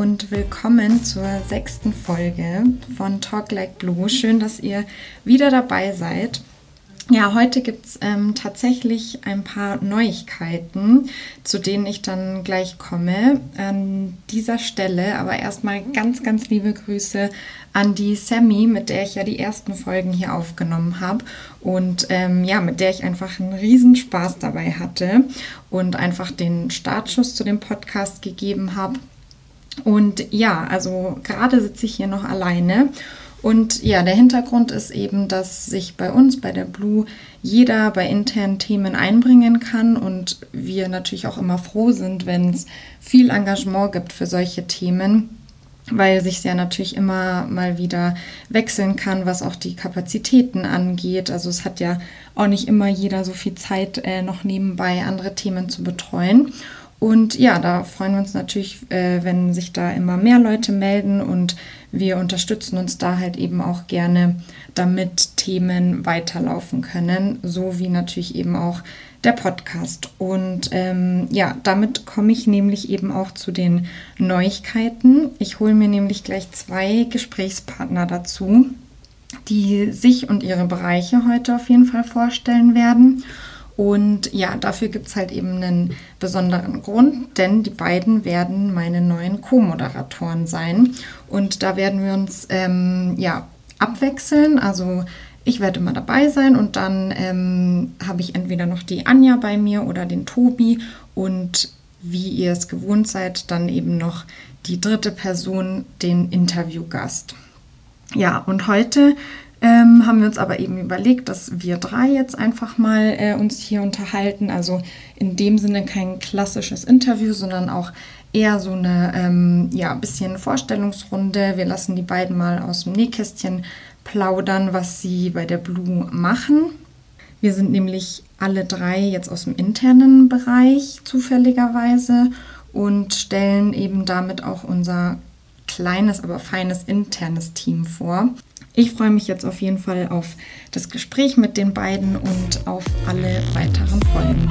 Und willkommen zur sechsten Folge von Talk Like Blue. Schön, dass ihr wieder dabei seid. Ja, heute gibt es ähm, tatsächlich ein paar Neuigkeiten, zu denen ich dann gleich komme. An dieser Stelle aber erstmal ganz, ganz liebe Grüße an die Sammy, mit der ich ja die ersten Folgen hier aufgenommen habe und ähm, ja, mit der ich einfach einen riesen Spaß dabei hatte und einfach den Startschuss zu dem Podcast gegeben habe. Und ja, also gerade sitze ich hier noch alleine. Und ja, der Hintergrund ist eben, dass sich bei uns, bei der Blue, jeder bei internen Themen einbringen kann und wir natürlich auch immer froh sind, wenn es viel Engagement gibt für solche Themen, weil sich ja natürlich immer mal wieder wechseln kann, was auch die Kapazitäten angeht. Also es hat ja auch nicht immer jeder so viel Zeit, äh, noch nebenbei andere Themen zu betreuen. Und ja, da freuen wir uns natürlich, äh, wenn sich da immer mehr Leute melden und wir unterstützen uns da halt eben auch gerne, damit Themen weiterlaufen können, so wie natürlich eben auch der Podcast. Und ähm, ja, damit komme ich nämlich eben auch zu den Neuigkeiten. Ich hole mir nämlich gleich zwei Gesprächspartner dazu, die sich und ihre Bereiche heute auf jeden Fall vorstellen werden. Und ja, dafür gibt es halt eben einen besonderen Grund, denn die beiden werden meine neuen Co-Moderatoren sein. Und da werden wir uns ähm, ja abwechseln. Also ich werde immer dabei sein und dann ähm, habe ich entweder noch die Anja bei mir oder den Tobi und wie ihr es gewohnt seid, dann eben noch die dritte Person, den Interviewgast. Ja, und heute ähm, haben wir uns aber eben überlegt, dass wir drei jetzt einfach mal äh, uns hier unterhalten. Also in dem Sinne kein klassisches Interview, sondern auch eher so eine ähm, ja, bisschen Vorstellungsrunde. Wir lassen die beiden mal aus dem Nähkästchen plaudern, was sie bei der Blue machen. Wir sind nämlich alle drei jetzt aus dem internen Bereich zufälligerweise und stellen eben damit auch unser kleines, aber feines internes Team vor. Ich freue mich jetzt auf jeden Fall auf das Gespräch mit den beiden und auf alle weiteren Folgen.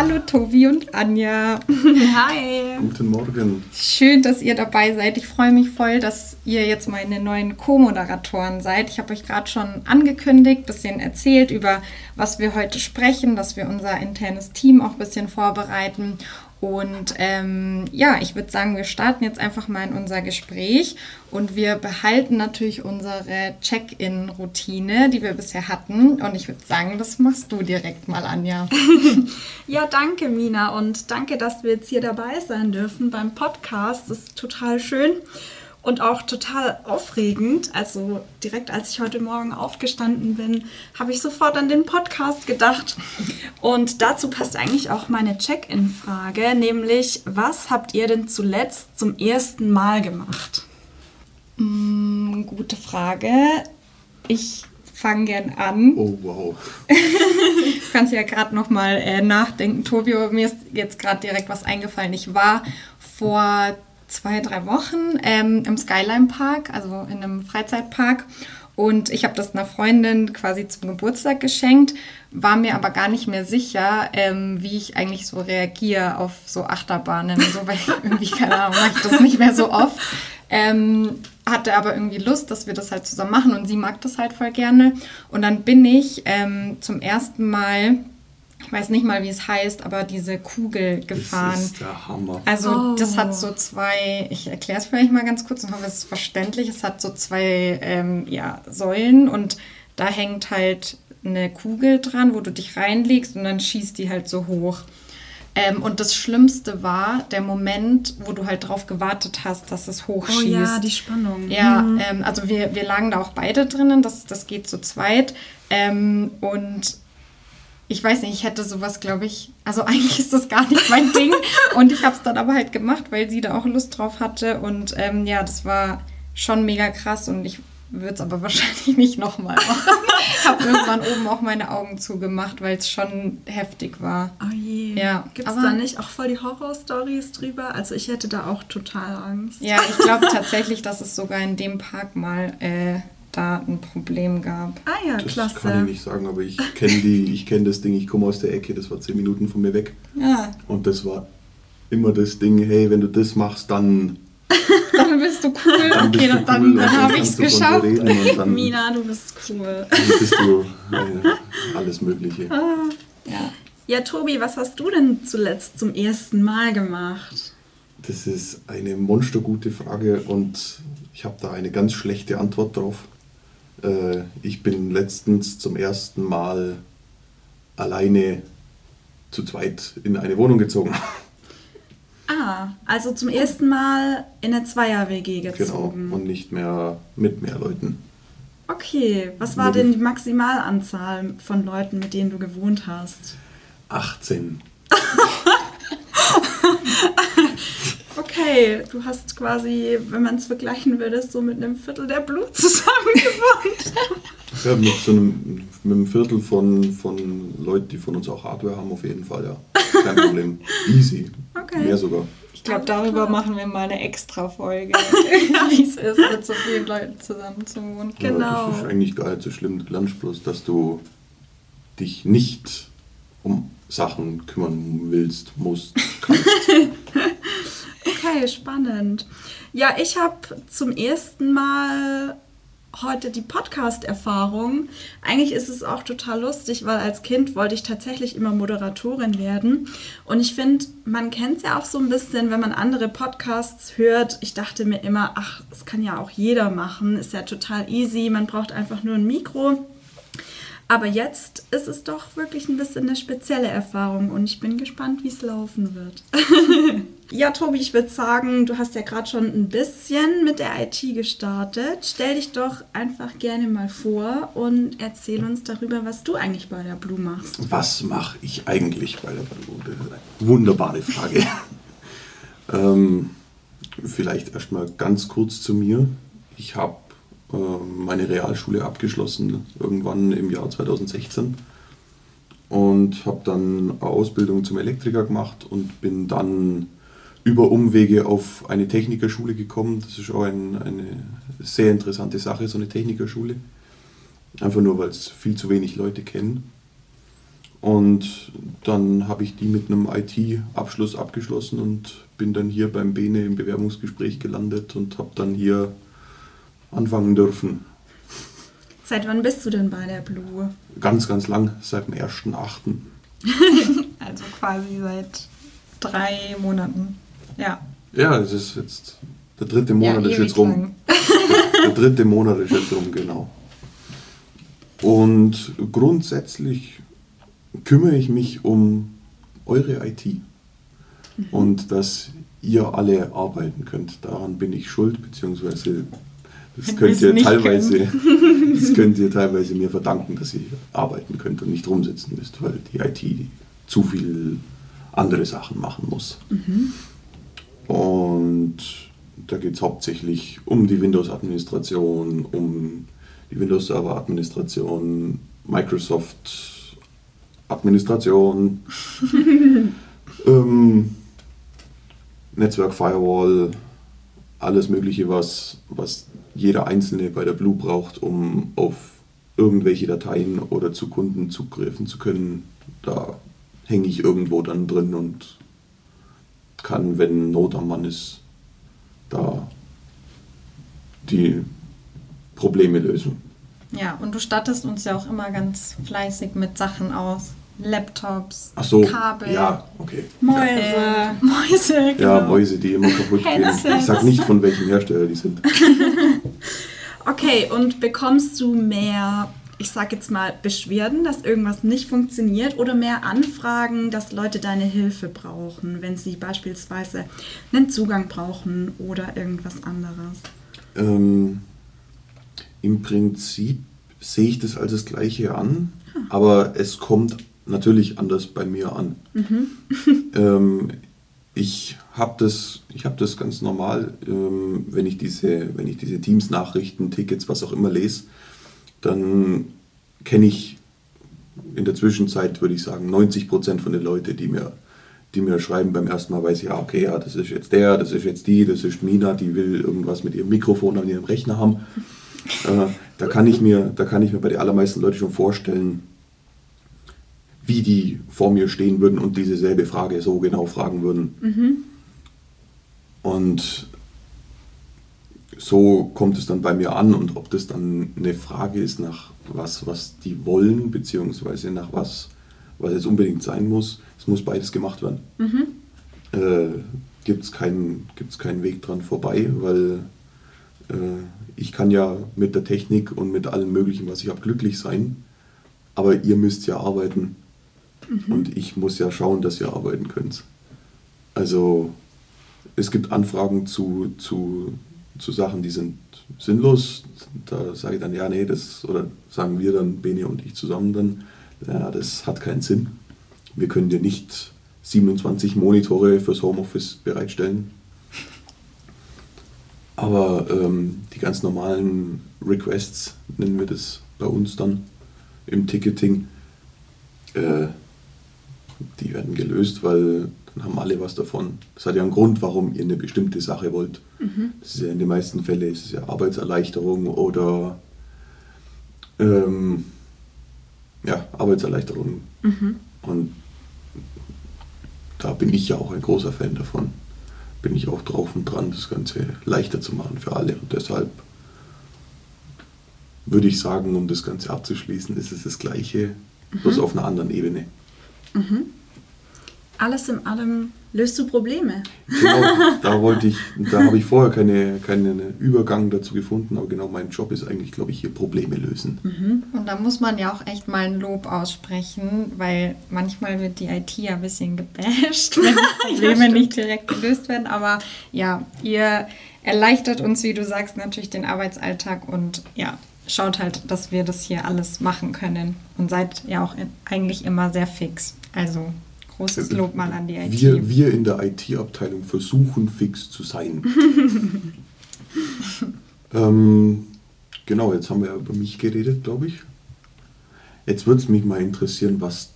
Hallo Tobi und Anja. Hi. Guten Morgen. Schön, dass ihr dabei seid. Ich freue mich voll, dass ihr jetzt meine neuen Co-Moderatoren seid. Ich habe euch gerade schon angekündigt, bisschen erzählt über was wir heute sprechen, dass wir unser internes Team auch ein bisschen vorbereiten und ähm, ja, ich würde sagen, wir starten jetzt einfach mal in unser Gespräch und wir behalten natürlich unsere Check-in-Routine, die wir bisher hatten. Und ich würde sagen, das machst du direkt mal, Anja. ja, danke, Mina. Und danke, dass wir jetzt hier dabei sein dürfen beim Podcast. Das ist total schön und auch total aufregend. Also direkt als ich heute Morgen aufgestanden bin, habe ich sofort an den Podcast gedacht. Und dazu passt eigentlich auch meine Check-in-Frage, nämlich was habt ihr denn zuletzt zum ersten Mal gemacht? Mm, gute Frage. Ich fange gern an. Oh, wow. du kannst ja gerade noch mal äh, nachdenken. Tobi, mir ist jetzt gerade direkt was eingefallen. Ich war vor zwei, drei Wochen ähm, im Skyline Park, also in einem Freizeitpark. Und ich habe das einer Freundin quasi zum Geburtstag geschenkt, war mir aber gar nicht mehr sicher, ähm, wie ich eigentlich so reagiere auf so Achterbahnen. So, weil irgendwie, keine Ahnung, mache ich das nicht mehr so oft. Ähm, hatte aber irgendwie Lust, dass wir das halt zusammen machen und sie mag das halt voll gerne. Und dann bin ich ähm, zum ersten Mal ich weiß nicht mal, wie es heißt, aber diese Kugel gefahren. Das ist der Hammer. Also oh. das hat so zwei, ich erkläre es vielleicht mal ganz kurz, dann hoffe es ist verständlich. Es hat so zwei ähm, ja, Säulen und da hängt halt eine Kugel dran, wo du dich reinlegst und dann schießt die halt so hoch. Ähm, und das Schlimmste war der Moment, wo du halt drauf gewartet hast, dass es hochschießt. Oh ja, die Spannung. Ja, mhm. ähm, also wir, wir lagen da auch beide drinnen, das, das geht zu zweit. Ähm, und ich weiß nicht, ich hätte sowas, glaube ich, also eigentlich ist das gar nicht mein Ding. Und ich habe es dann aber halt gemacht, weil sie da auch Lust drauf hatte. Und ähm, ja, das war schon mega krass und ich würde es aber wahrscheinlich nicht nochmal machen. ich habe irgendwann oben auch meine Augen zugemacht, weil es schon heftig war. Oh je. Ja. Gibt es da nicht auch voll die Horror-Stories drüber? Also ich hätte da auch total Angst. Ja, ich glaube tatsächlich, dass es sogar in dem Park mal... Äh, da ein Problem gab. Ah ja, Das klasse. kann ich nicht sagen, aber ich kenne die, ich kenne das Ding, ich komme aus der Ecke, das war zehn Minuten von mir weg. Ja, Und das war immer das Ding, hey, wenn du das machst, dann, dann bist du cool. dann okay, du dann, cool dann, und habe ich es geschafft. dir reden und dann, Mina, du bist cool. dann bist du äh, alles Mögliche. Ja. Ja, Tobi, was hast du denn zuletzt zum ersten Mal gemacht? Das ist eine monstergute Frage und ich habe da eine ganz schlechte Antwort drauf. Äh, ich bin letztens zum ersten Mal alleine zu zweit in eine Wohnung gezogen. Ah, also zum ersten Mal in eine Zweier-WG Genau. gezogen. Und nicht mehr mit mehr Leuten. Okay, was war denn die Maximalanzahl von Leuten, mit denen du gewohnt hast? 18. Okay, du hast quasi, wenn man es vergleichen würde, so mit einem Viertel der Blut zusammen gewohnt. Ja, mit so einem, mit einem Viertel von, von Leuten, die von uns auch Hardware haben, auf jeden Fall, ja. Kein Problem. Easy. Okay. Mehr sogar. Ich glaube, darüber klar. machen wir mal eine extra Folge, wie es ist, mit so vielen Leuten zusammen zu wohnen. Ja, Genau. das ist eigentlich gar nicht so schlimm. Du lernst bloß, dass du dich nicht um Sachen kümmern willst, musst, kannst. Okay, spannend. Ja, ich habe zum ersten Mal heute die Podcast-Erfahrung. Eigentlich ist es auch total lustig, weil als Kind wollte ich tatsächlich immer Moderatorin werden. Und ich finde, man kennt es ja auch so ein bisschen, wenn man andere Podcasts hört. Ich dachte mir immer, ach, das kann ja auch jeder machen. Ist ja total easy. Man braucht einfach nur ein Mikro. Aber jetzt ist es doch wirklich ein bisschen eine spezielle Erfahrung und ich bin gespannt, wie es laufen wird. ja, Tobi, ich würde sagen, du hast ja gerade schon ein bisschen mit der IT gestartet. Stell dich doch einfach gerne mal vor und erzähl uns darüber, was du eigentlich bei der Blue machst. Was mache ich eigentlich bei der Baloo? Das ist eine wunderbare Frage. ähm, vielleicht erstmal ganz kurz zu mir. Ich habe meine Realschule abgeschlossen, irgendwann im Jahr 2016. Und habe dann eine Ausbildung zum Elektriker gemacht und bin dann über Umwege auf eine Technikerschule gekommen. Das ist auch ein, eine sehr interessante Sache, so eine Technikerschule. Einfach nur, weil es viel zu wenig Leute kennen. Und dann habe ich die mit einem IT-Abschluss abgeschlossen und bin dann hier beim Bene im Bewerbungsgespräch gelandet und habe dann hier anfangen dürfen. Seit wann bist du denn bei der Blue? Ganz, ganz lang, seit dem 1.8. Also quasi seit drei Monaten. Ja. Ja, es ist jetzt, der dritte Monat ja, ist jetzt rum. Der dritte Monat ist jetzt rum, genau. Und grundsätzlich kümmere ich mich um eure IT. Und dass ihr alle arbeiten könnt. Daran bin ich schuld, beziehungsweise das könnt ihr teilweise, das könnt ihr teilweise mir verdanken, dass ihr arbeiten könnt und nicht rumsitzen müsst, weil die IT zu viel andere Sachen machen muss. Und da geht es hauptsächlich um die Windows-Administration, um die Windows-Server-Administration, Microsoft-Administration, ähm, Netzwerk-Firewall, alles Mögliche, was, was jeder Einzelne bei der Blue braucht, um auf irgendwelche Dateien oder zu Kunden zugreifen zu können. Da hänge ich irgendwo dann drin und kann, wenn Not am Mann ist, da die Probleme lösen. Ja, und du stattest uns ja auch immer ganz fleißig mit Sachen aus. Laptops, Ach so, Kabel, ja, okay. Mäuse. äh, Mäuse, genau. Ja, Mäuse, die immer kaputt gehen. Ich sag nicht, von welchem Hersteller die sind. Okay, und bekommst du mehr, ich sag jetzt mal, Beschwerden, dass irgendwas nicht funktioniert oder mehr Anfragen, dass Leute deine Hilfe brauchen, wenn sie beispielsweise einen Zugang brauchen oder irgendwas anderes? Ähm, Im Prinzip sehe ich das als das Gleiche an, aber es kommt natürlich anders bei mir an. ähm, ich habe das, ich hab das ganz normal, ähm, wenn ich diese, wenn ich diese Teams-Nachrichten, Tickets, was auch immer lese, dann kenne ich in der Zwischenzeit, würde ich sagen, 90% von den Leuten, die mir, die mir schreiben beim ersten Mal, weiß ich, ja, okay, ja, das ist jetzt der, das ist jetzt die, das ist Mina, die will irgendwas mit ihrem Mikrofon an ihrem Rechner haben. äh, da, kann ich mir, da kann ich mir bei den allermeisten Leuten schon vorstellen, wie die vor mir stehen würden und dieselbe Frage so genau fragen würden. Mhm. Und so kommt es dann bei mir an und ob das dann eine Frage ist nach was, was die wollen, beziehungsweise nach was, was jetzt unbedingt sein muss, es muss beides gemacht werden. Mhm. Äh, Gibt es keinen, gibt's keinen Weg dran vorbei, weil äh, ich kann ja mit der Technik und mit allem Möglichen, was ich habe, glücklich sein, aber ihr müsst ja arbeiten mhm. und ich muss ja schauen, dass ihr arbeiten könnt. Also es gibt Anfragen zu, zu, zu Sachen, die sind sinnlos. Da sage ich dann, ja, nee, das, oder sagen wir dann, Beni und ich zusammen dann, ja, das hat keinen Sinn. Wir können dir nicht 27 Monitore fürs Homeoffice bereitstellen. Aber ähm, die ganz normalen Requests, nennen wir das bei uns dann im Ticketing, äh, die werden gelöst, weil dann haben alle was davon. Das hat ja einen Grund, warum ihr eine bestimmte Sache wollt. Mhm. Das ist ja in den meisten Fällen ist es ja Arbeitserleichterung oder ähm, ja, Arbeitserleichterung. Mhm. Und da bin ich ja auch ein großer Fan davon. Bin ich auch drauf und dran, das Ganze leichter zu machen für alle. Und deshalb würde ich sagen, um das Ganze abzuschließen, ist es das Gleiche, mhm. bloß auf einer anderen Ebene. Mhm alles in allem löst du Probleme. Genau, da wollte ich, da habe ich vorher keinen keine Übergang dazu gefunden, aber genau mein Job ist eigentlich, glaube ich, hier Probleme lösen. Mhm. Und da muss man ja auch echt mal ein Lob aussprechen, weil manchmal wird die IT ja ein bisschen gebasht, wenn Probleme ja, nicht direkt gelöst werden. Aber ja, ihr erleichtert uns, wie du sagst, natürlich den Arbeitsalltag und ja, schaut halt, dass wir das hier alles machen können und seid ja auch eigentlich immer sehr fix. Also Großes Lob mal an die IT. Wir, wir in der IT-Abteilung versuchen fix zu sein. ähm, genau, jetzt haben wir über mich geredet, glaube ich. Jetzt würde es mich mal interessieren, was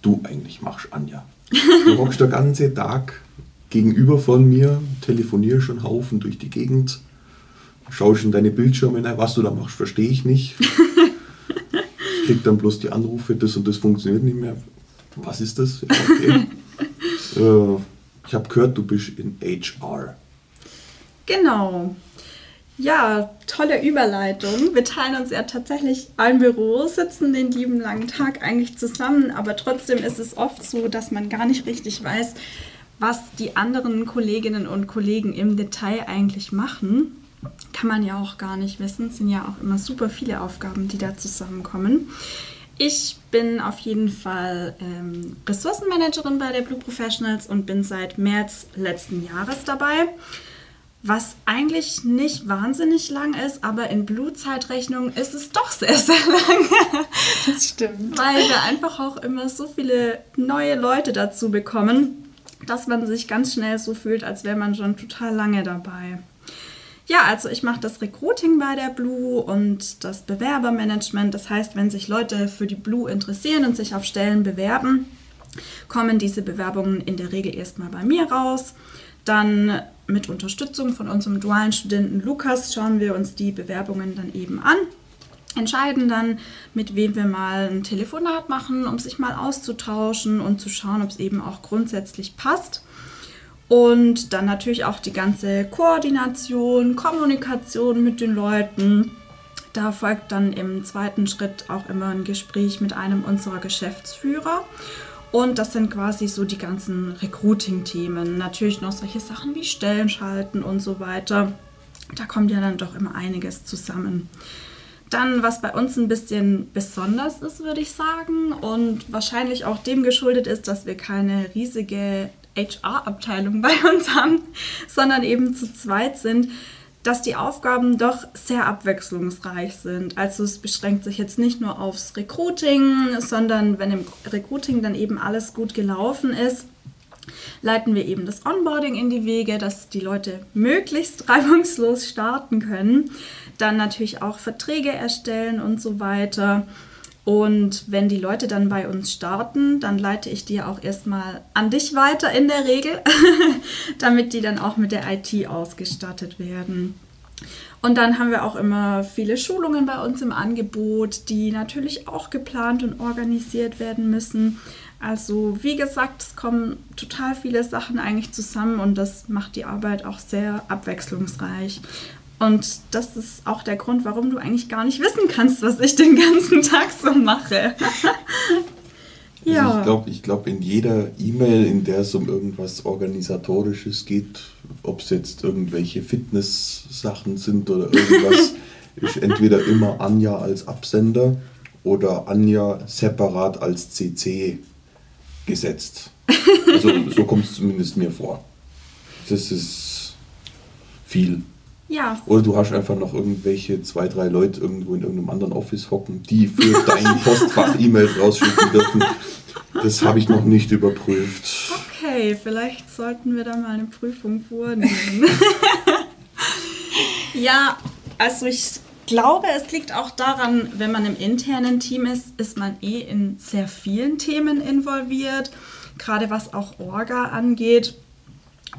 du eigentlich machst, Anja. Du hockst den ganzen Tag gegenüber von mir, telefonierst schon Haufen durch die Gegend, schaust in deine Bildschirme rein, was du da machst, verstehe ich nicht. Ich krieg dann bloß die Anrufe, das und das funktioniert nicht mehr. Was ist das? Okay. äh, ich habe gehört, du bist in HR. Genau. Ja, tolle Überleitung. Wir teilen uns ja tatsächlich ein Büro, sitzen den lieben langen Tag eigentlich zusammen, aber trotzdem ist es oft so, dass man gar nicht richtig weiß, was die anderen Kolleginnen und Kollegen im Detail eigentlich machen. Kann man ja auch gar nicht wissen. Es sind ja auch immer super viele Aufgaben, die da zusammenkommen. Ich bin auf jeden Fall ähm, Ressourcenmanagerin bei der Blue Professionals und bin seit März letzten Jahres dabei. Was eigentlich nicht wahnsinnig lang ist, aber in Blue-Zeitrechnung ist es doch sehr, sehr lang. Das stimmt. Weil wir einfach auch immer so viele neue Leute dazu bekommen, dass man sich ganz schnell so fühlt, als wäre man schon total lange dabei. Ja, also ich mache das Recruiting bei der Blue und das Bewerbermanagement. Das heißt, wenn sich Leute für die Blue interessieren und sich auf Stellen bewerben, kommen diese Bewerbungen in der Regel erstmal bei mir raus. Dann mit Unterstützung von unserem dualen Studenten Lukas schauen wir uns die Bewerbungen dann eben an, entscheiden dann, mit wem wir mal ein Telefonat machen, um sich mal auszutauschen und zu schauen, ob es eben auch grundsätzlich passt. Und dann natürlich auch die ganze Koordination, Kommunikation mit den Leuten. Da folgt dann im zweiten Schritt auch immer ein Gespräch mit einem unserer Geschäftsführer. Und das sind quasi so die ganzen Recruiting-Themen. Natürlich noch solche Sachen wie Stellen schalten und so weiter. Da kommt ja dann doch immer einiges zusammen. Dann, was bei uns ein bisschen besonders ist, würde ich sagen, und wahrscheinlich auch dem geschuldet ist, dass wir keine riesige HR-Abteilung bei uns haben, sondern eben zu zweit sind, dass die Aufgaben doch sehr abwechslungsreich sind. Also es beschränkt sich jetzt nicht nur aufs Recruiting, sondern wenn im Recruiting dann eben alles gut gelaufen ist, leiten wir eben das Onboarding in die Wege, dass die Leute möglichst reibungslos starten können. Dann natürlich auch Verträge erstellen und so weiter. Und wenn die Leute dann bei uns starten, dann leite ich die auch erstmal an dich weiter in der Regel, damit die dann auch mit der IT ausgestattet werden. Und dann haben wir auch immer viele Schulungen bei uns im Angebot, die natürlich auch geplant und organisiert werden müssen. Also wie gesagt, es kommen total viele Sachen eigentlich zusammen und das macht die Arbeit auch sehr abwechslungsreich. Und das ist auch der Grund, warum du eigentlich gar nicht wissen kannst, was ich den ganzen Tag so mache. ja. Also ich glaube, ich glaub, in jeder E-Mail, in der es um irgendwas Organisatorisches geht, ob es jetzt irgendwelche Fitness-Sachen sind oder irgendwas, ist entweder immer Anja als Absender oder Anja separat als CC gesetzt. Also so kommt es zumindest mir vor. Das ist viel. Ja. Oder du hast einfach noch irgendwelche zwei, drei Leute irgendwo in irgendeinem anderen Office hocken, die für dein Postfach E-Mails rausschicken dürfen. Das habe ich noch nicht überprüft. Okay, vielleicht sollten wir da mal eine Prüfung vornehmen. ja, also ich glaube, es liegt auch daran, wenn man im internen Team ist, ist man eh in sehr vielen Themen involviert, gerade was auch Orga angeht.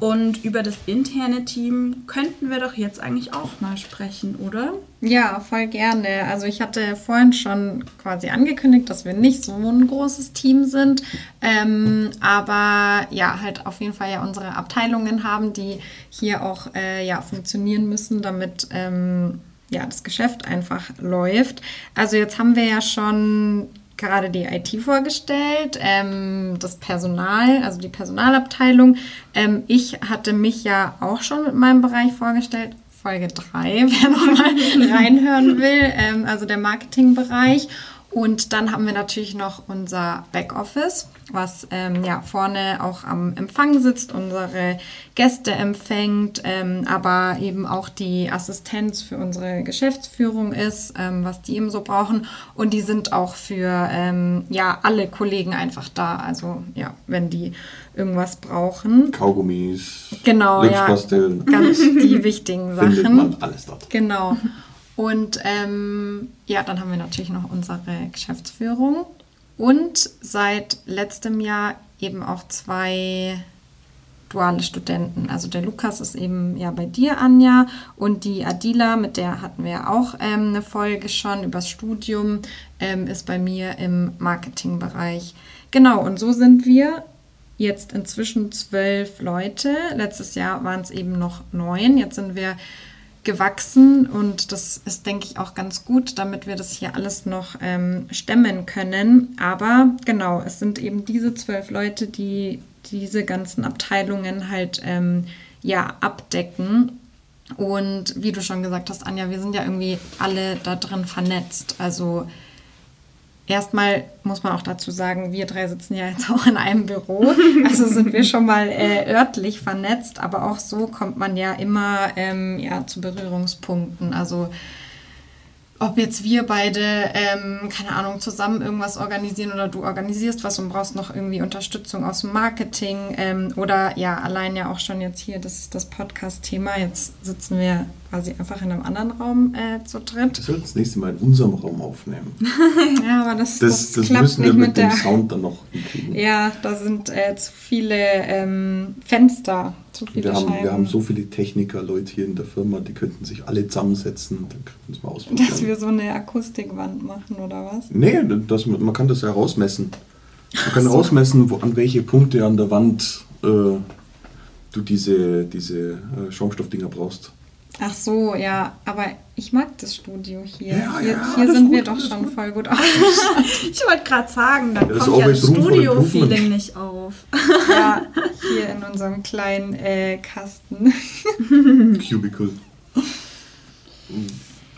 Und über das interne Team könnten wir doch jetzt eigentlich auch mal sprechen, oder? Ja, voll gerne. Also ich hatte vorhin schon quasi angekündigt, dass wir nicht so ein großes Team sind, ähm, aber ja, halt auf jeden Fall ja unsere Abteilungen haben, die hier auch äh, ja funktionieren müssen, damit ähm, ja, das Geschäft einfach läuft. Also jetzt haben wir ja schon gerade die IT vorgestellt, ähm, das Personal, also die Personalabteilung. Ähm, ich hatte mich ja auch schon mit meinem Bereich vorgestellt. Folge 3, wer nochmal reinhören will, ähm, also der Marketingbereich. Und dann haben wir natürlich noch unser Backoffice, was ähm, ja vorne auch am Empfang sitzt, unsere Gäste empfängt, ähm, aber eben auch die Assistenz für unsere Geschäftsführung ist, ähm, was die eben so brauchen. Und die sind auch für ähm, ja alle Kollegen einfach da. Also ja, wenn die irgendwas brauchen. Kaugummis, genau, ja, ganz die wichtigen Sachen. Findet man alles dort. Genau. Und ähm, ja, dann haben wir natürlich noch unsere Geschäftsführung und seit letztem Jahr eben auch zwei duale Studenten. Also der Lukas ist eben ja bei dir, Anja, und die Adila, mit der hatten wir auch ähm, eine Folge schon übers Studium, ähm, ist bei mir im Marketingbereich. Genau, und so sind wir jetzt inzwischen zwölf Leute. Letztes Jahr waren es eben noch neun. Jetzt sind wir gewachsen und das ist, denke ich, auch ganz gut, damit wir das hier alles noch ähm, stemmen können. Aber genau, es sind eben diese zwölf Leute, die diese ganzen Abteilungen halt ähm, ja abdecken. Und wie du schon gesagt hast, Anja, wir sind ja irgendwie alle da drin vernetzt. Also Erstmal muss man auch dazu sagen, wir drei sitzen ja jetzt auch in einem Büro, also sind wir schon mal äh, örtlich vernetzt, aber auch so kommt man ja immer ähm, ja, zu Berührungspunkten. Also ob jetzt wir beide, ähm, keine Ahnung, zusammen irgendwas organisieren oder du organisierst was und brauchst noch irgendwie Unterstützung aus dem Marketing ähm, oder ja, allein ja auch schon jetzt hier das, das Podcast-Thema. Jetzt sitzen wir quasi einfach in einem anderen Raum äh, zu dritt. Wir sollten das nächste Mal in unserem Raum aufnehmen. ja, aber das, das, das, das klappt müssen wir nicht mit, mit dem Sound dann noch hinkriegen. Ja, da sind äh, zu viele ähm, Fenster zu viele wir, haben, wir haben so viele Techniker, Leute hier in der Firma, die könnten sich alle zusammensetzen, dann könnten es mal ausprobieren. Dass wir so eine Akustikwand machen oder was? Nee, das, man kann das ja rausmessen. Man kann so. rausmessen, wo, an welche Punkte an der Wand äh, du diese, diese äh, Schaumstoffdinger brauchst. Ach so, ja, aber ich mag das Studio hier. Ja, hier, ja, hier sind gut, wir doch schon gut. voll gut ausgestattet. ich wollte gerade sagen, da ja, kommt ja das Studio-Feeling nicht auf. ja, hier in unserem kleinen äh, Kasten. Cubicle.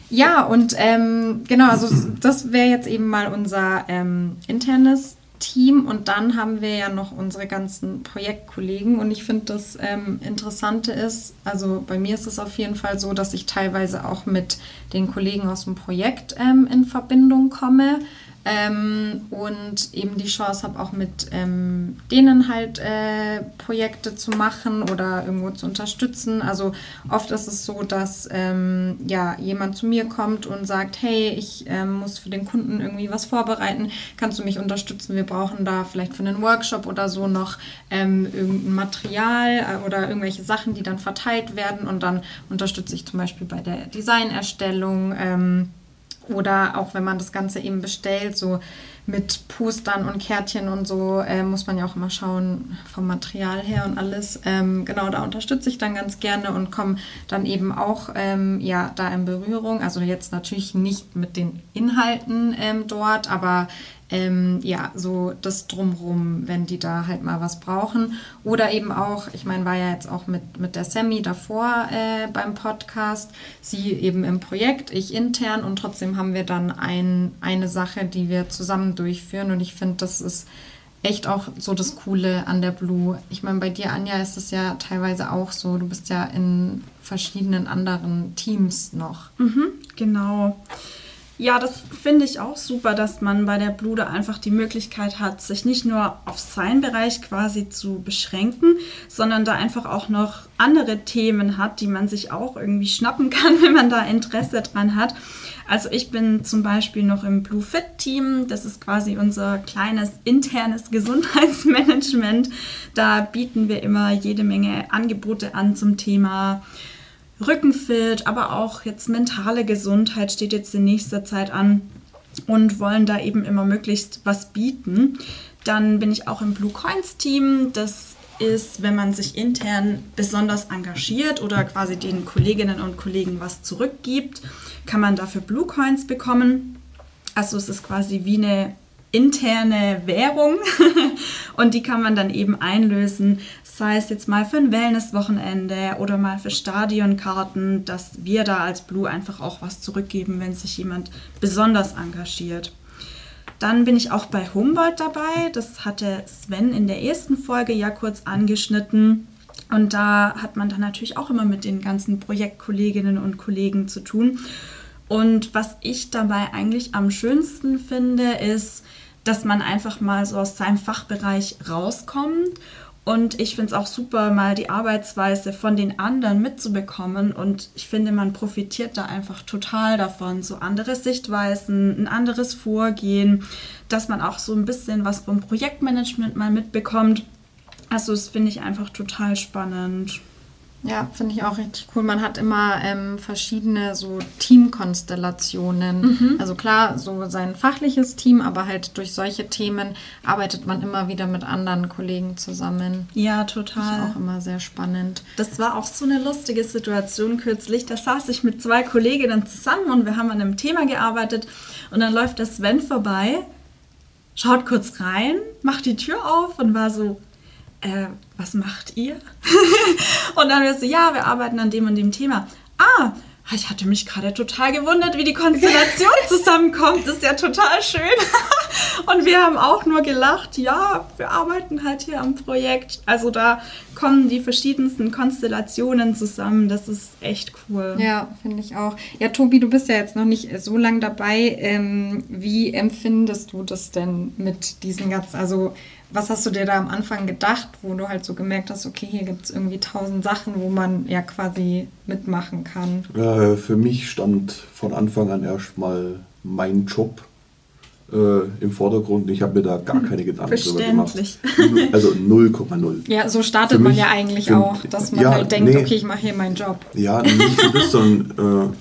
Ja, und ähm, genau, also das wäre jetzt eben mal unser ähm, internes Team und dann haben wir ja noch unsere ganzen Projektkollegen und ich finde das ähm, Interessante ist, also bei mir ist es auf jeden Fall so, dass ich teilweise auch mit den Kollegen aus dem Projekt ähm, in Verbindung komme. Ähm, und eben die Chance habe, auch mit ähm, denen halt äh, Projekte zu machen oder irgendwo zu unterstützen. Also oft ist es so, dass ähm, ja, jemand zu mir kommt und sagt, hey, ich ähm, muss für den Kunden irgendwie was vorbereiten, kannst du mich unterstützen? Wir brauchen da vielleicht für einen Workshop oder so noch ähm, irgendein Material äh, oder irgendwelche Sachen, die dann verteilt werden und dann unterstütze ich zum Beispiel bei der Designerstellung ähm, oder auch wenn man das Ganze eben bestellt, so mit Postern und Kärtchen und so, äh, muss man ja auch immer schauen vom Material her und alles. Ähm, genau, da unterstütze ich dann ganz gerne und komme dann eben auch ähm, ja, da in Berührung. Also jetzt natürlich nicht mit den Inhalten ähm, dort, aber ähm, ja, so das Drumrum, wenn die da halt mal was brauchen. Oder eben auch, ich meine, war ja jetzt auch mit, mit der Sammy davor äh, beim Podcast, sie eben im Projekt, ich intern und trotzdem haben wir dann ein, eine Sache, die wir zusammen durchführen und ich finde, das ist echt auch so das Coole an der Blue. Ich meine, bei dir, Anja, ist es ja teilweise auch so, du bist ja in verschiedenen anderen Teams noch. Mhm, genau. Ja, das finde ich auch super, dass man bei der Blude einfach die Möglichkeit hat, sich nicht nur auf seinen Bereich quasi zu beschränken, sondern da einfach auch noch andere Themen hat, die man sich auch irgendwie schnappen kann, wenn man da Interesse dran hat. Also ich bin zum Beispiel noch im Blue Fit Team. Das ist quasi unser kleines internes Gesundheitsmanagement. Da bieten wir immer jede Menge Angebote an zum Thema Rückenfit, aber auch jetzt mentale Gesundheit steht jetzt in nächster Zeit an und wollen da eben immer möglichst was bieten. Dann bin ich auch im Blue Coins Team. Das ist, wenn man sich intern besonders engagiert oder quasi den Kolleginnen und Kollegen was zurückgibt, kann man dafür Blue Coins bekommen. Also es ist quasi wie eine interne Währung und die kann man dann eben einlösen, sei es jetzt mal für ein Wellness-Wochenende oder mal für Stadionkarten, dass wir da als Blue einfach auch was zurückgeben, wenn sich jemand besonders engagiert. Dann bin ich auch bei Humboldt dabei. Das hatte Sven in der ersten Folge ja kurz angeschnitten. Und da hat man dann natürlich auch immer mit den ganzen Projektkolleginnen und Kollegen zu tun. Und was ich dabei eigentlich am schönsten finde, ist, dass man einfach mal so aus seinem Fachbereich rauskommt und ich finde es auch super, mal die Arbeitsweise von den anderen mitzubekommen. Und ich finde, man profitiert da einfach total davon. So andere Sichtweisen, ein anderes Vorgehen, dass man auch so ein bisschen was vom Projektmanagement mal mitbekommt. Also das finde ich einfach total spannend. Ja, finde ich auch richtig cool. Man hat immer ähm, verschiedene so Teamkonstellationen. Mhm. Also klar, so sein fachliches Team, aber halt durch solche Themen arbeitet man immer wieder mit anderen Kollegen zusammen. Ja, total. Das ist auch immer sehr spannend. Das war auch so eine lustige Situation kürzlich. Da saß ich mit zwei Kolleginnen zusammen und wir haben an einem Thema gearbeitet und dann läuft der Sven vorbei, schaut kurz rein, macht die Tür auf und war so, äh, was macht ihr? und dann wirst du, ja, wir arbeiten an dem und dem Thema. Ah, ich hatte mich gerade total gewundert, wie die Konstellation zusammenkommt. Das ist ja total schön. Und wir haben auch nur gelacht, ja, wir arbeiten halt hier am Projekt. Also da kommen die verschiedensten Konstellationen zusammen. Das ist echt cool. Ja, finde ich auch. Ja, Tobi, du bist ja jetzt noch nicht so lange dabei. Ähm, wie empfindest du das denn mit diesen ganzen, also was hast du dir da am Anfang gedacht, wo du halt so gemerkt hast, okay, hier gibt es irgendwie tausend Sachen, wo man ja quasi mitmachen kann? Äh, für mich stand von Anfang an erstmal mein Job äh, im Vordergrund. Ich habe mir da gar keine Gedanken drüber gemacht. Also 0,0. Ja, so startet mich, man ja eigentlich für, auch, dass man ja, halt denkt, nee, okay, ich mache hier meinen Job. Ja, nicht so sondern äh,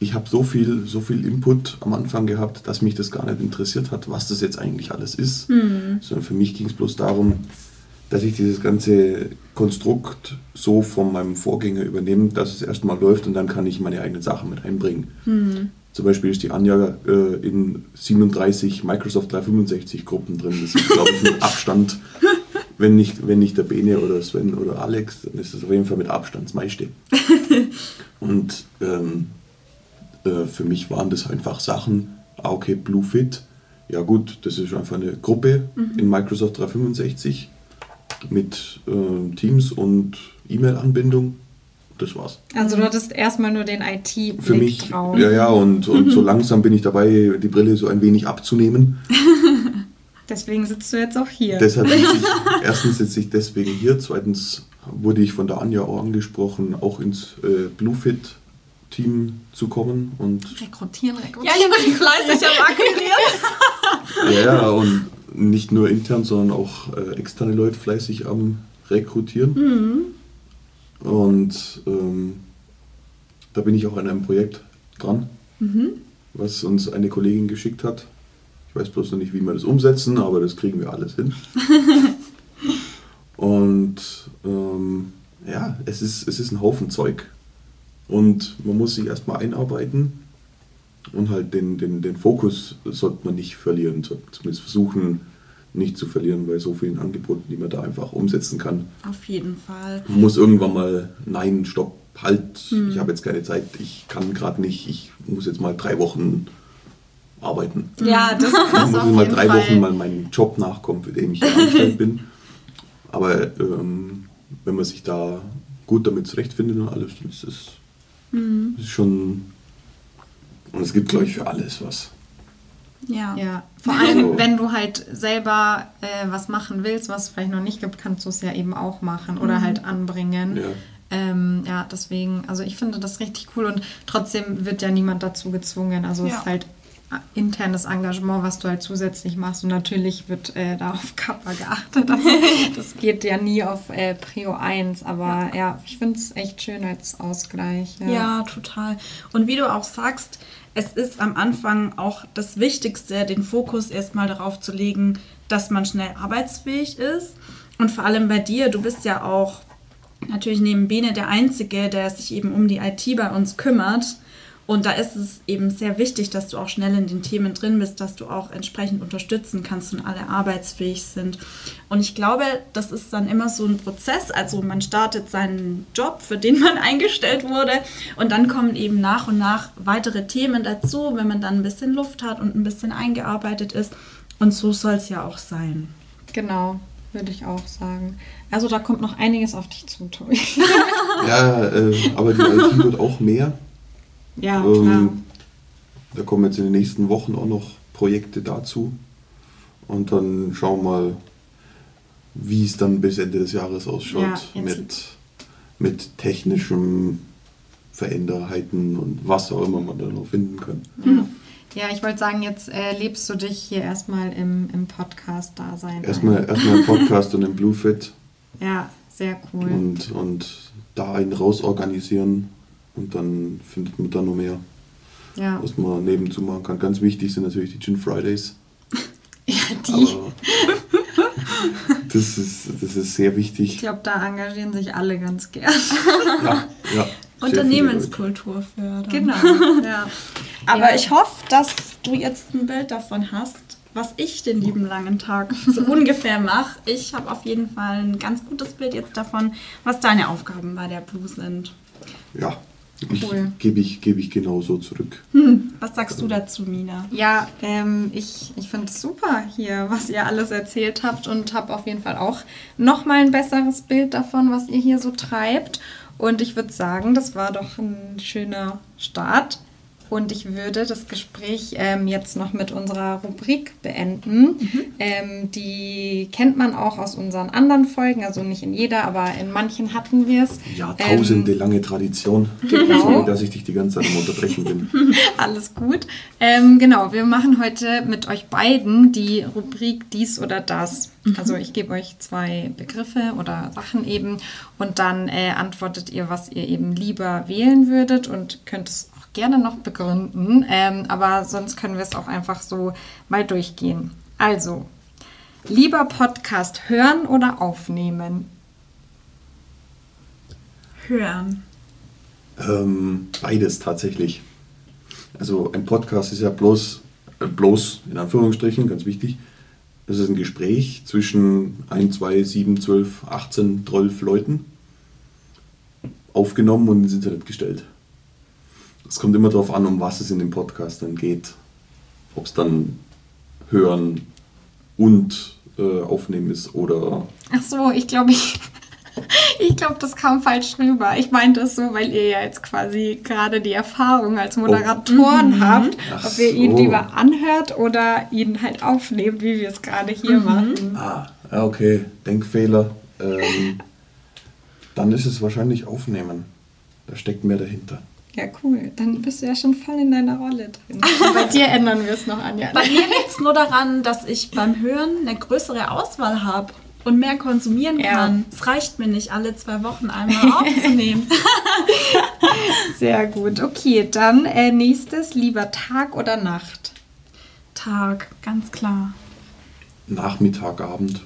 ich habe so viel, so viel Input am Anfang gehabt, dass mich das gar nicht interessiert hat, was das jetzt eigentlich alles ist. Mhm. Sondern für mich ging es bloß darum, dass ich dieses ganze Konstrukt so von meinem Vorgänger übernehme, dass es erstmal läuft und dann kann ich meine eigenen Sachen mit einbringen. Mhm. Zum Beispiel ist die Anja äh, in 37 Microsoft 365 Gruppen drin. Das ist, glaube ich, mit Abstand, wenn nicht, wenn nicht der Bene oder Sven oder Alex, dann ist das auf jeden Fall mit Abstand das meiste. Und ähm, äh, für mich waren das einfach Sachen, ah, okay, Bluefit, ja gut, das ist einfach eine Gruppe mhm. in Microsoft 365 mit äh, Teams und E-Mail-Anbindung. das war's. Also du hattest erstmal nur den IT-Blick Für mich, drauf. ja, ja, und, und so langsam bin ich dabei, die Brille so ein wenig abzunehmen. Deswegen sitzt du jetzt auch hier. Deshalb sitze ich, erstens sitze ich deswegen hier, zweitens wurde ich von der Anja auch angesprochen, auch ins äh, Bluefit-Team zu kommen. Und rekrutieren, Ja, rekrutieren. ich bin fleißig am Akquirieren. ja, ja, und nicht nur intern, sondern auch äh, externe Leute fleißig am Rekrutieren. Und ähm, da bin ich auch an einem Projekt dran, was uns eine Kollegin geschickt hat. Ich weiß bloß noch nicht, wie wir das umsetzen, aber das kriegen wir alles hin. Und ähm, ja, es ist, es ist ein Haufen Zeug. Und man muss sich erstmal einarbeiten und halt den, den, den Fokus sollte man nicht verlieren, sollte zumindest versuchen nicht zu verlieren bei so vielen Angeboten, die man da einfach umsetzen kann. Auf jeden Fall. Man muss irgendwann mal, nein, stopp, halt, ich habe jetzt keine Zeit, ich kann gerade nicht, ich muss jetzt mal drei Wochen arbeiten. Ja, das, Ich das muss auf mal drei Fall. Wochen mal meinen Job nachkommen, für den ich hier angestellt bin. Aber ähm, wenn man sich da gut damit zurechtfindet und alles, dann ist es Mhm. ist schon. Und es gibt, glaube ich, für alles was. Ja. Ja, vor allem, Also- wenn du halt selber äh, was machen willst, was es vielleicht noch nicht gibt, kannst du es ja eben auch machen oder halt anbringen. Ja. Ähm, ja, deswegen, also ich finde das richtig cool und trotzdem wird ja niemand dazu gezwungen. Also es Ja. ist halt internes Engagement, was du halt zusätzlich machst und natürlich wird äh, da auf Kappa geachtet. Also das geht ja nie auf äh, Prio 1, aber ja, ich finde es echt schön als Ausgleich. Ja, total. Und wie du auch sagst, es ist am Anfang auch das Wichtigste, den Fokus erstmal darauf zu legen, dass man schnell arbeitsfähig ist. Und vor allem bei dir, du bist ja auch natürlich neben Bene der Einzige, der sich eben um die IT bei uns kümmert. Und da ist es eben sehr wichtig, dass du auch schnell in den Themen drin bist, dass du auch entsprechend unterstützen kannst und alle arbeitsfähig sind. Und ich glaube, das ist dann immer so ein Prozess. Also man startet seinen Job, für den man eingestellt wurde. Und dann kommen eben nach und nach weitere Themen dazu, wenn man dann ein bisschen Luft hat und ein bisschen eingearbeitet ist. Und so soll es ja auch sein. Genau, würde ich auch sagen. Also da kommt noch einiges auf dich zu, Tobi. Ja, äh, aber die IT wird auch mehr. Ja, klar. Ähm, da kommen jetzt in den nächsten Wochen auch noch Projekte dazu. Und dann schauen wir mal, wie es dann bis Ende des Jahres ausschaut Ja, mit, mit technischen Veränderheiten und was auch immer man da noch finden kann. Ja, ich wollte sagen, jetzt äh, lebst du dich hier erstmal im, im Podcast-Dasein. Erstmal, erstmal ein Podcast und ein Bluefit Ja, sehr cool. und, und da einen rausorganisieren und dann findet man da noch mehr, ja. was man nebenzu machen kann. Ganz wichtig sind natürlich die Gin Fridays. ja, die. Aber das ist, das ist sehr Ich wichtig. glaube, da engagieren sich alle ganz gern. Ja, ja, Unternehmenskultur fördern. genau. Ja. Aber Ja. ich hoffe, dass du jetzt ein Bild davon hast, was ich den lieben langen Tag so ungefähr mache. Ich habe auf jeden Fall ein ganz gutes Bild jetzt davon, was deine Aufgaben bei der Blue sind. Ja, ich, Cool. gebe ich, gebe ich genauso zurück. Was sagst du dazu, Mina? Ja, ähm, ich, ich finde es super hier, was ihr alles erzählt habt und habe auf jeden Fall auch nochmal ein besseres Bild davon, was ihr hier so treibt. Und ich würde sagen, das war doch ein schöner Start. Und ich würde das Gespräch ähm, jetzt noch mit unserer Rubrik beenden. Ähm, die kennt man auch aus unseren anderen Folgen, also nicht in jeder, aber in manchen hatten wir es. Jahrtausende lange Tradition. Genau. Sorry, dass ich dich die ganze Zeit am Unterbrechen bin. Alles gut. Ähm, genau, wir machen heute mit euch beiden die Rubrik dies oder das. Also ich gebe euch zwei Begriffe oder Sachen eben und dann äh, antwortet ihr, was ihr eben lieber wählen würdet und könnt es gerne noch begründen. Ähm, aber sonst können wir es auch einfach so mal durchgehen. Also, lieber Podcast hören oder aufnehmen? Hören. Ähm, beides tatsächlich. Also ein Podcast ist ja bloß, äh, bloß in Anführungsstrichen, ganz wichtig, es ist ein Gespräch zwischen 1, 2, 7, 12, 18, 12 Leuten aufgenommen und ins Internet gestellt. Es kommt immer darauf an, um was es in dem Podcast dann geht. Ob es dann hören und äh, aufnehmen ist oder Ach so, ich glaube, ich, Ich glaube, das kam falsch rüber. Ich meinte es so, weil ihr ja jetzt quasi gerade die Erfahrung als Moderatoren Oh. habt, Ach ob ihr ihn so. lieber anhört oder ihn halt aufnehmt, wie wir es gerade hier machen. Ah, okay, Denkfehler. Ähm, dann ist es wahrscheinlich Aufnehmen. Da steckt mehr dahinter. Ja, cool. Dann bist du ja schon voll in deiner Rolle drin. Bei dir ändern wir es noch, Anja. Bei mir liegt es nur daran, dass ich beim Hören eine größere Auswahl habe und mehr konsumieren Ja. kann. Es reicht mir nicht, alle zwei Wochen einmal aufzunehmen. Sehr gut. Okay, dann äh, nächstes, lieber Tag oder Nacht? Tag, ganz klar. Nachmittag, Abend.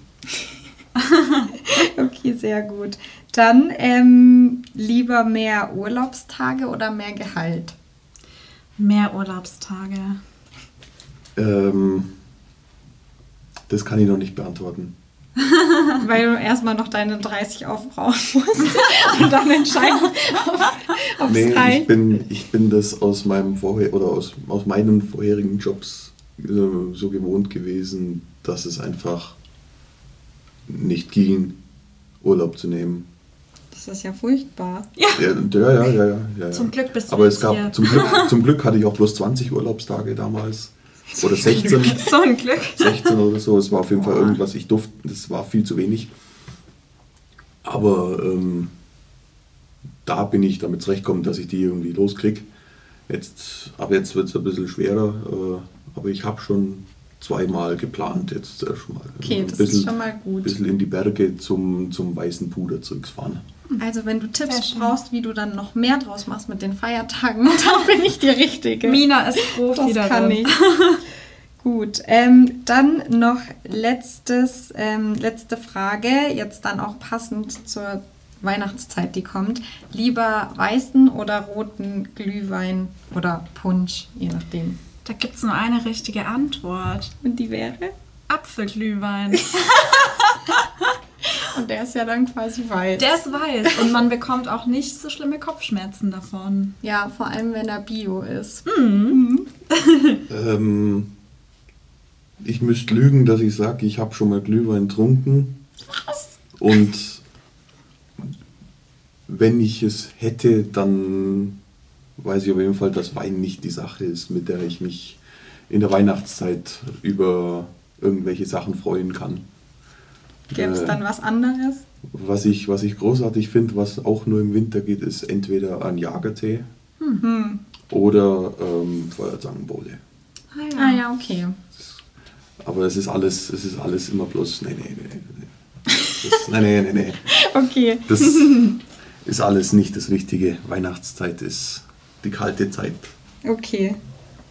Okay, sehr gut. Dann ähm, lieber mehr Urlaubstage oder mehr Gehalt? Mehr Urlaubstage. Ähm, das kann ich noch nicht beantworten. Weil du erstmal noch deine 30 aufbrauchen musst und dann entscheiden, ob es Nee, ich bin, ich bin das aus meinem vorher oder aus, aus meinen vorherigen Jobs äh, so gewohnt gewesen, dass es einfach nicht ging, Urlaub zu nehmen. Das ist ja furchtbar. Ja, Ja, ja, ja, ja, ja, ja. Zum Glück bist du Aber es gab hier. zum Glück, zum Glück hatte ich auch bloß 20 Urlaubstage damals. Oder 16. so ein Glück. 16 oder so. Es war auf jeden Fall irgendwas, ich durfte, das war viel zu wenig. Aber ähm, da bin ich damit zurechtgekommen, dass ich die irgendwie loskriege. Jetzt, ab jetzt wird es ein bisschen schwerer, äh, aber ich habe schon zweimal geplant, jetzt äh, schon mal. Okay, ein das bisschen, ist schon mal gut. bisschen in die Berge zum, zum weißen Puder zurückfahren. Also wenn du Tipps brauchst, wie du dann noch mehr draus machst mit den Feiertagen, dann bin ich die Richtige. Mina ist Profi Das kann ich. Gut, ähm, dann noch letztes, ähm, letzte Frage, jetzt dann auch passend zur Weihnachtszeit, die kommt. Lieber weißen oder roten Glühwein oder Punsch, je nachdem. Da gibt es nur eine richtige Antwort. Und die wäre? Apfelglühwein. Und der ist ja dann quasi weiß. Der ist weiß und man bekommt auch nicht so schlimme Kopfschmerzen davon. ja, vor allem wenn er bio ist. Ähm, ich müsste lügen, dass ich sage, ich habe schon mal Glühwein getrunken. Was? Und wenn ich es hätte, dann weiß ich auf jeden Fall, dass Wein nicht die Sache ist, mit der ich mich in der Weihnachtszeit über irgendwelche Sachen freuen kann. Gäbe es Äh, dann was anderes? Was ich, was ich großartig finde, was auch nur im Winter geht, ist entweder ein Jagertee Mhm. oder ähm, Feuerzangenbowle. Ah ja, okay. Aber es ist alles, es ist alles immer bloß, nee, nee, nee. nee. Das, nee, nee, nee, nee. Okay. Das ist alles nicht das Richtige. Weihnachtszeit ist die kalte Zeit. Okay.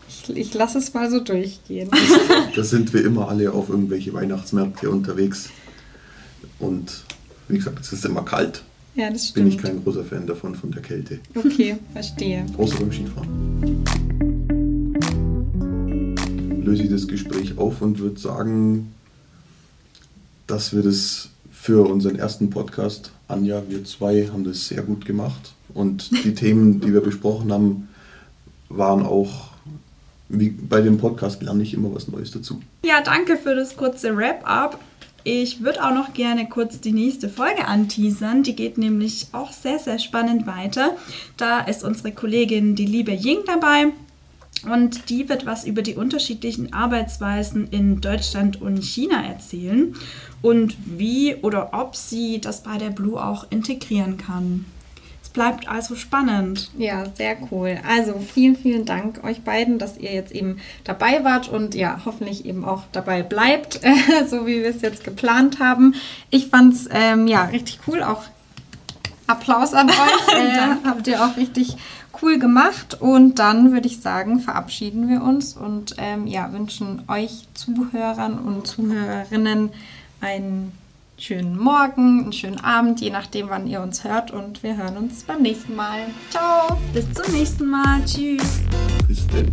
Ich, ich lasse es mal so durchgehen. Da sind wir immer alle auf irgendwelche Weihnachtsmärkte unterwegs. Und wie gesagt, es ist immer kalt. ja, das Bin stimmt. ich kein großer Fan davon, von der Kälte. Okay, verstehe. Außer beim Skifahren. Löse ich das Gespräch auf und würde sagen, dass wir das für unseren ersten Podcast, Anja, wir zwei haben das sehr gut gemacht. Und die Themen, die wir besprochen haben, waren auch, wie bei dem Podcast lerne ich immer was Neues dazu. Ja, danke für das kurze Wrap-up. Ich würde auch noch gerne kurz die nächste Folge anteasern. Die geht nämlich auch sehr, sehr spannend weiter. Da ist unsere Kollegin, die liebe Ying, dabei. Und die wird was über die unterschiedlichen Arbeitsweisen in Deutschland und China erzählen und wie oder ob sie das bei der Blue auch integrieren kann. Bleibt also spannend. Ja, sehr cool. Also vielen, vielen Dank euch beiden, dass ihr jetzt eben dabei wart und ja, hoffentlich eben auch dabei bleibt, so wie wir es jetzt geplant haben. Ich fand es ähm, ja richtig cool, auch Applaus an euch. äh, habt ihr auch richtig cool gemacht. Und dann würde ich sagen, verabschieden wir uns und ähm, ja, wünschen euch Zuhörern und Zuhörerinnen einen schönen Morgen, einen schönen Abend, je nachdem, wann ihr uns hört. Und wir hören uns beim nächsten Mal. Ciao, bis zum nächsten Mal. Tschüss. Bis denn.